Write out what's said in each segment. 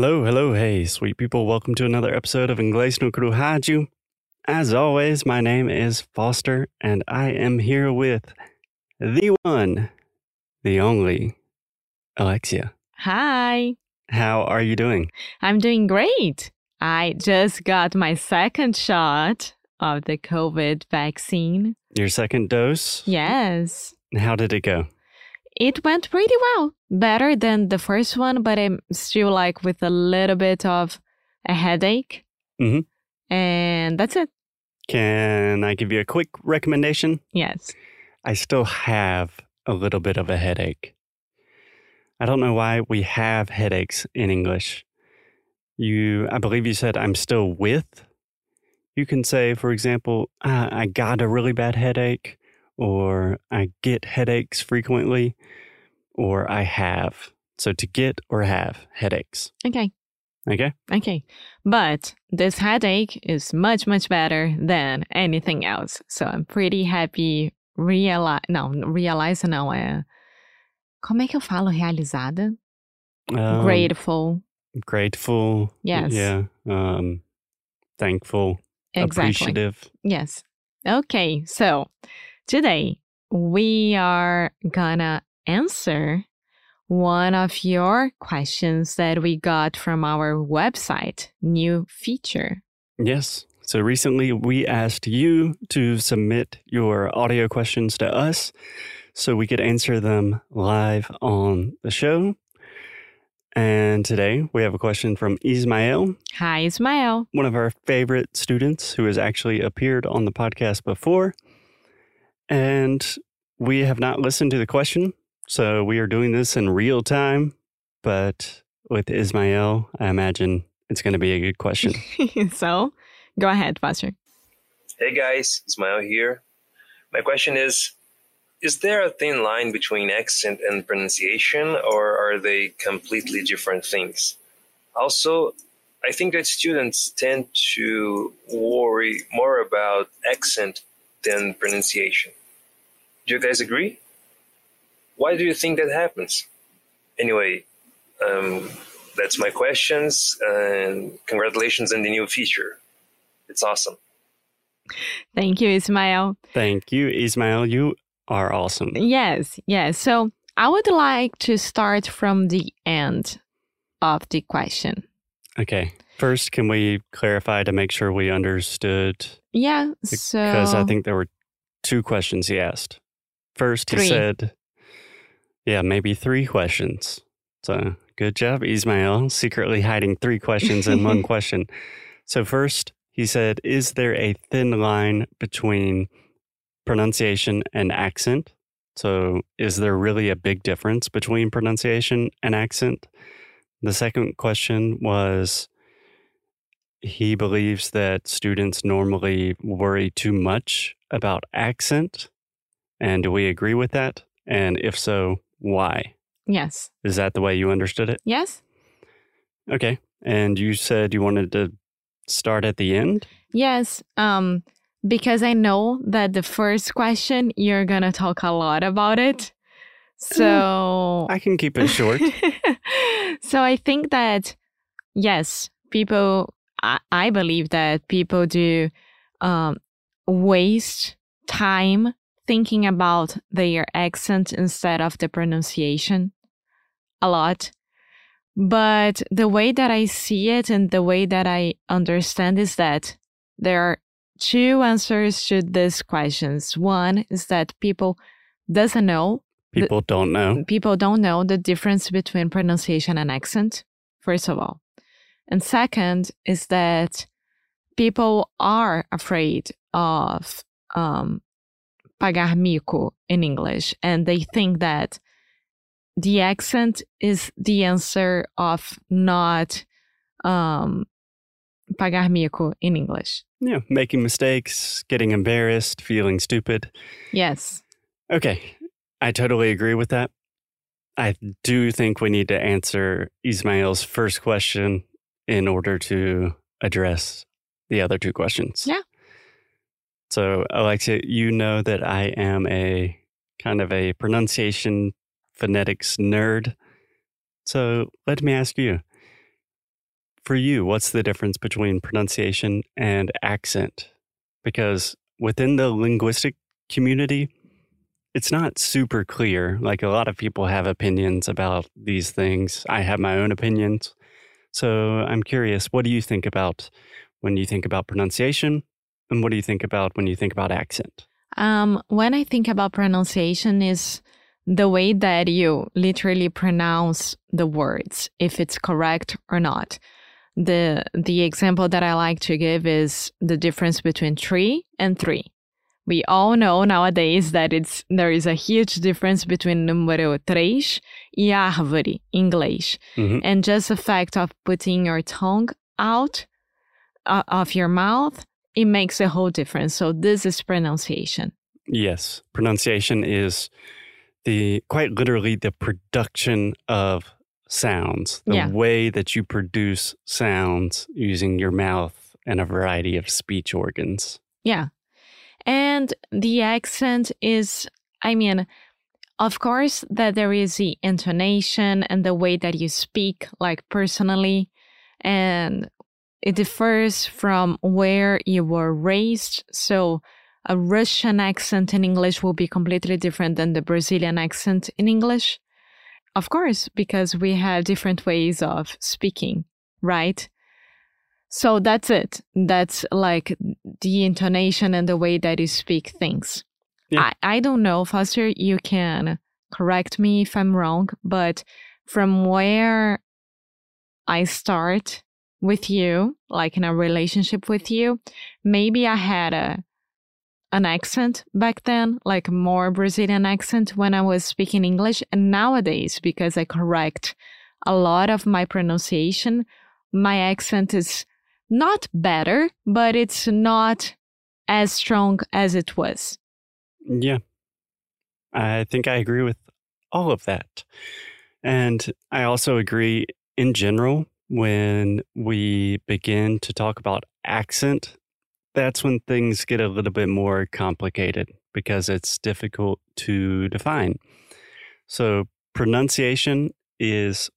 Hello, hello, hey, sweet people. Welcome to another episode of Inglês no Cruhaju. As always, my name is Foster, and I am here with the one, the only, Alexia. Hi, How are you doing? I'm doing great. I just got my second shot of the COVID vaccine. Your second dose? Yes, How did it go? It went pretty well. Better than the first one, but I'm still like with a little bit of a headache. Mhm. And that's it. Can I give you a quick recommendation? Yes. I still have a little bit of a headache. I don't know why we have headaches in English. You, I believe you said I'm still with. You can say, for example, "Ah, I got a really bad headache, or I get headaches frequently, or I have. So to get or have headaches. Okay. Okay. Okay. But this headache is much, much better than anything else. So I'm pretty happy. Realize, não, realize não é. Como é que eu falo realizada? Um, Grateful. Grateful. Yes. Yeah. Um, thankful. Exactly. Appreciative. Yes. Okay. So today we are gonna answer one of your questions that we got from our website, new feature. Yes. So recently we asked you to submit your audio questions to us so we could answer them live on the show. And today we have a question from Ismael, Hi, Ismael. one of our favorite students who has actually appeared on the podcast before. And we have not listened to the question. So we are doing this in real time. But with Ismael, I imagine it's going to be a good question. so go ahead, Pastor. Hey guys, Ismail here. My question is Is there a thin line between accent and pronunciation, or are they completely different things? Also, I think that students tend to worry more about accent than pronunciation. Do you guys agree? Why do you think that happens? Anyway, um, that's my questions, and congratulations on the new feature. It's awesome. Thank you, Ismail. Thank you, Ismail. You are awesome. Yes, yes. So I would like to start from the end of the question. Okay. First, can we clarify to make sure we understood? Yeah. So Because I think there were two questions he asked. First, he said, yeah, maybe three questions. So good job, Ismail, secretly hiding three questions in one question. So, first, he said, is there a thin line between pronunciation and accent? So, is there really a big difference between pronunciation and accent? The second question was he believes that students normally worry too much about accent. And do we agree with that? And if so, why? yes, Is that the way you understood it? yes, Okay. And you said you wanted to start at the end? yes. Um, because I know that the first question you're gonna talk a lot about it. So I can keep it short. so I think that yes, people. I, I believe that people do um, waste time thinking about their accent instead of the pronunciation a lot. But the way that I see it and the way that I understand is that there are two answers to these questions. One is that people doesn't know People don't know. people don't know the difference between pronunciation and accent, first of all. And second is that people are afraid of um, pagar mico in English, and they think that the accent is the answer of not um, pagar mico in English. Yeah. Making mistakes, getting embarrassed, feeling stupid. Yes. Okay. I totally agree with that. I do think we need to answer Ismail's first question in order to address the other two questions. Yeah. So, Alexia, you know that I am a kind of a pronunciation phonetics nerd. So, let me ask you for you, what's the difference between pronunciation and accent? Because within the linguistic community, it's not super clear. Like a lot of people have opinions about these things. I have my own opinions. So I'm curious, what do you think about when you think about pronunciation? And what do you think about when you think about accent? Um, when I think about pronunciation is the way that you literally pronounce the words, if it's correct or not. The the example that I like to give is the difference between tree and three. We all know nowadays that it's there is a huge difference between número três e árvore, English. Mhm. And just the fact of putting your tongue out uh, of your mouth, it makes a whole difference. So this is pronunciation. Yes, pronunciation is the quite literally the production of sounds, the Yeah. way that you produce sounds using your mouth and a variety of speech organs. Yeah. And the accent is, I mean, of course, that there is the intonation and the way that you speak, like personally, and it differs from where you were raised. So, a Russian accent in English will be completely different than the Brazilian accent in English. Of course, because we have different ways of speaking, right? So that's it. That's like the intonation and the way that you speak things. Yeah. I, I don't know, Foster, you can correct me if I'm wrong, but from where I start with you, like in a relationship with you, maybe I had a an accent back then, like more Brazilian accent when I was speaking English. And nowadays, because I correct a lot of my pronunciation, my accent is not better, but it's not as strong as it was. Yeah. I think I agree with all of that. And I also agree in general when we begin to talk about accent, that's when things get a little bit more complicated because it's difficult to define. So, pronunciation is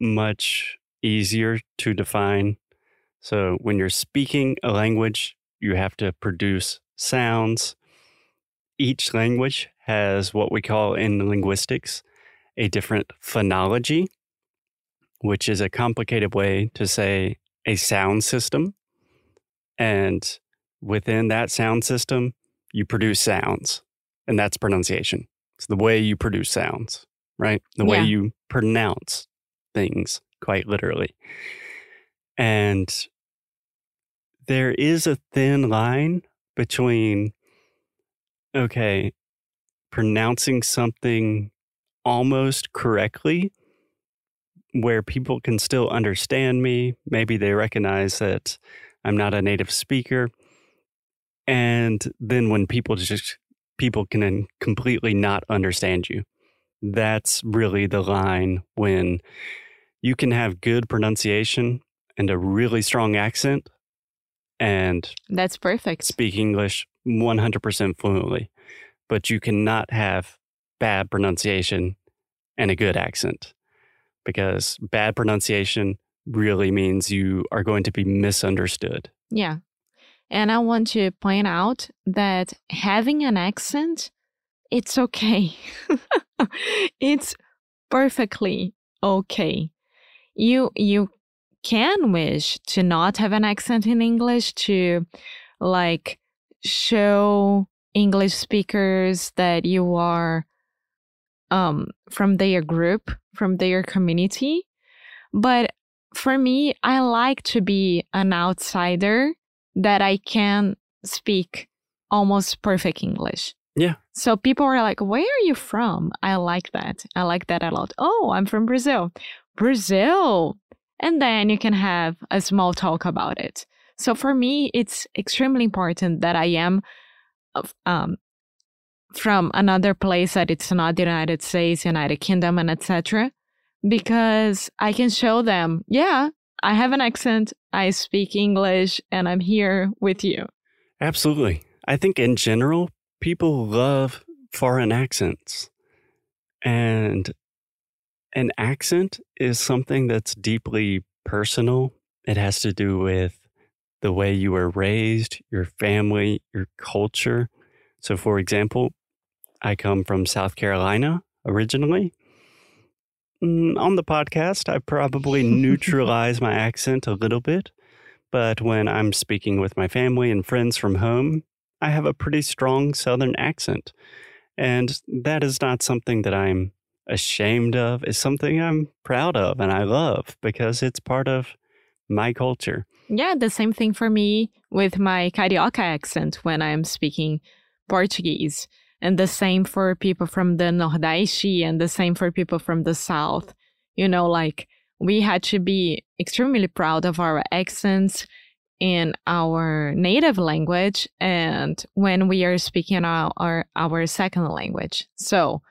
much easier to define. So, when you're speaking a language, you have to produce sounds. Each language has what we call in linguistics a different phonology, which is a complicated way to say a sound system. And within that sound system, you produce sounds, and that's pronunciation. It's the way you produce sounds, right? The way you pronounce things, quite literally. And there is a thin line between, okay, pronouncing something almost correctly where people can still understand me. Maybe they recognize that I'm not a native speaker. And then when people just, people can completely not understand you. That's really the line when you can have good pronunciation and a really strong accent and That's perfect. speak English 100% fluently, but you cannot have bad pronunciation and a good accent because bad pronunciation really means you are going to be misunderstood. Yeah. And I want to point out that having an accent, it's okay. it's perfectly okay. You you can wish to not have an accent in English to like show English speakers that you are um from their group, from their community. But for me, I like to be an outsider that I can speak almost perfect English. Yeah. So people are like, where are you from? I like that. I like that a lot. Oh, I'm from Brazil. Brazil. And then you can have a small talk about it. So for me, it's extremely important that I am um, from another place that it's not the United States, United Kingdom, and etc. Because I can show them, yeah, I have an accent, I speak English, and I'm here with you. Absolutely. I think in general, people love foreign accents. And an accent is something that's deeply personal it has to do with the way you were raised, your family, your culture. So, for example, I come from South Carolina originally. Mm, on the podcast, I probably neutralize my accent a little bit, but when I'm speaking with my family and friends from home, I have a pretty strong Southern accent. And that is not something that I'm ashamed of. is something I'm proud of and I love because it's part of my culture. Yeah, the same thing for me with my Carioca accent when I'm speaking Portuguese. And the same for people from the Nordeste and the same for people from the South. You know, like we had to be extremely proud of our accents in our native language and when we are speaking our, our, our second language. So,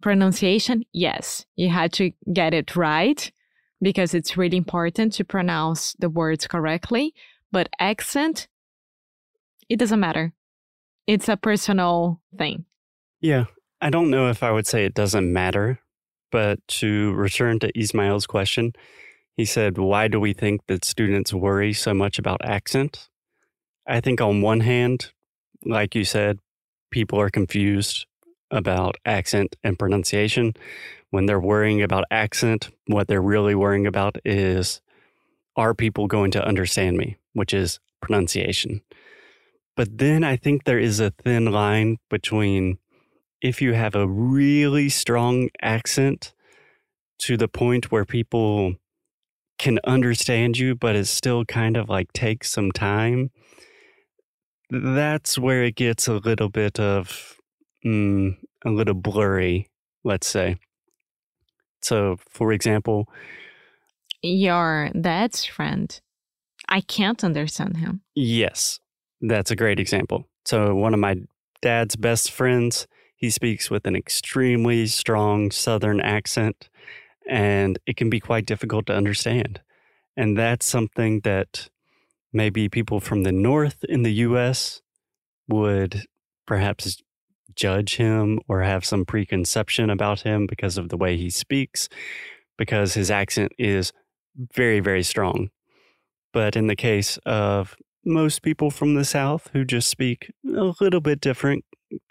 pronunciation, yes, you had to get it right because it's really important to pronounce the words correctly. But accent, it doesn't matter. It's a personal thing. Yeah. I don't know if I would say it doesn't matter, but to return to Ismail's question, he said, Why do we think that students worry so much about accent? I think, on one hand, like you said, people are confused about accent and pronunciation. When they're worrying about accent, what they're really worrying about is are people going to understand me, which is pronunciation. But then I think there is a thin line between if you have a really strong accent to the point where people can understand you, but it still kind of like takes some time. That's where it gets a little bit of mm, a little blurry, let's say. So, for example, your dad's friend, I can't understand him. Yes, that's a great example. So, one of my dad's best friends, he speaks with an extremely strong Southern accent and it can be quite difficult to understand. And that's something that maybe people from the North in the US would perhaps judge him or have some preconception about him because of the way he speaks, because his accent is very, very strong. But in the case of most people from the South who just speak a little bit different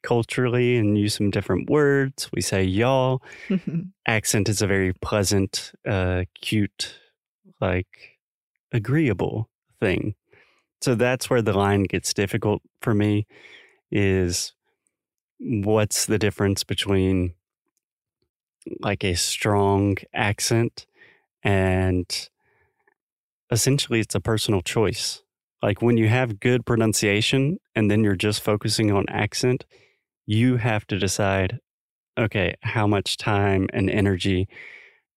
culturally and use some different words. We say y'all. Accent is a very pleasant, uh, cute, like agreeable thing. So that's where the line gets difficult for me is what's the difference between like a strong accent and essentially it's a personal choice. Like when you have good pronunciation and then you're just focusing on accent, you have to decide okay, how much time and energy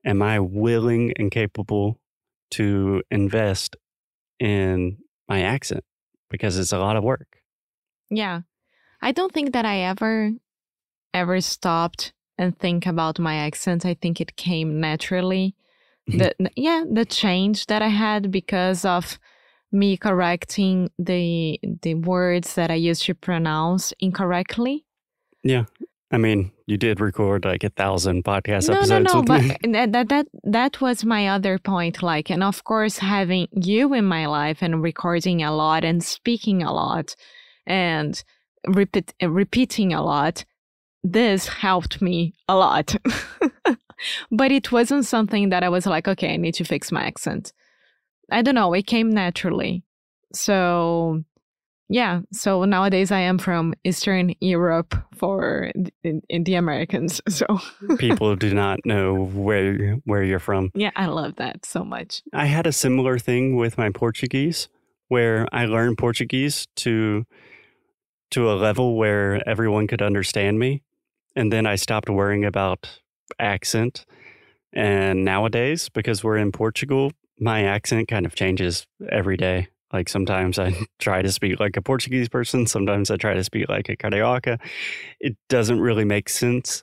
am I willing and capable to invest in my accent? Because it's a lot of work. Yeah. I don't think that I ever, ever stopped and think about my accent. I think it came naturally. Mm-hmm. the, yeah, the change that I had because of me correcting the the words that I used to pronounce incorrectly. Yeah. I mean, you did record like a thousand podcast no, episodes. No, no, no, but that, that that that was my other point. Like, and of course, having you in my life and recording a lot and speaking a lot and repeat, repeating a lot, this helped me a lot. but it wasn't something that I was like, okay, I need to fix my accent. I don't know. It came naturally. So yeah, so nowadays I am from Eastern Europe for in, in the Americans. So people do not know where where you're from. Yeah, I love that so much. I had a similar thing with my Portuguese where I learned Portuguese to to a level where everyone could understand me and then I stopped worrying about accent. And nowadays because we're in Portugal, my accent kind of changes every day. Like sometimes I try to speak like a Portuguese person, sometimes I try to speak like a Carioca. It doesn't really make sense,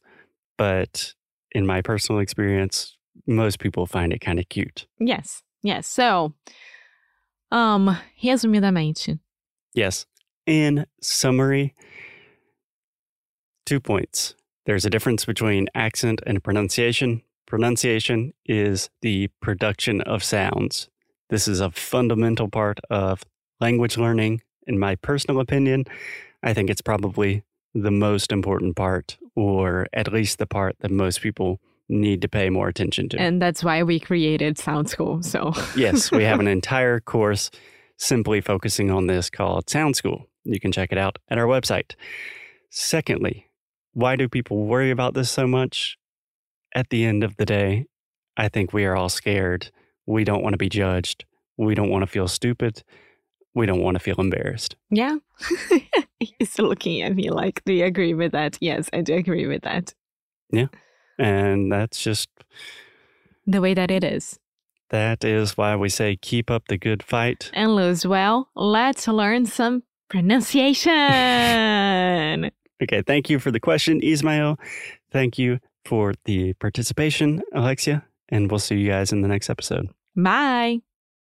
but in my personal experience, most people find it kind of cute. Yes. Yes. So, um, resumidamente. Yes. In summary, two points. There's a difference between accent and pronunciation. Pronunciation is the production of sounds This is a fundamental part of language learning. In my personal opinion, I think it's probably the most important part, or at least the part that most people need to pay more attention to. And that's why we created Sound School. So, yes, we have an entire course simply focusing on this called Sound School. You can check it out at our website. Secondly, why do people worry about this so much? At the end of the day, I think we are all scared. We don't want to be judged. We don't want to feel stupid. We don't want to feel embarrassed. yeah. He's looking at me like, do you agree with that? Yes, I do agree with that. Yeah. And that's just, The way that it is. that is why we say keep up the good fight. And lose well, let's learn some pronunciation. Okay, thank you for the question, Ismail. Thank you for the participation, Alexia. And we'll see you guys in the next episode. Bye.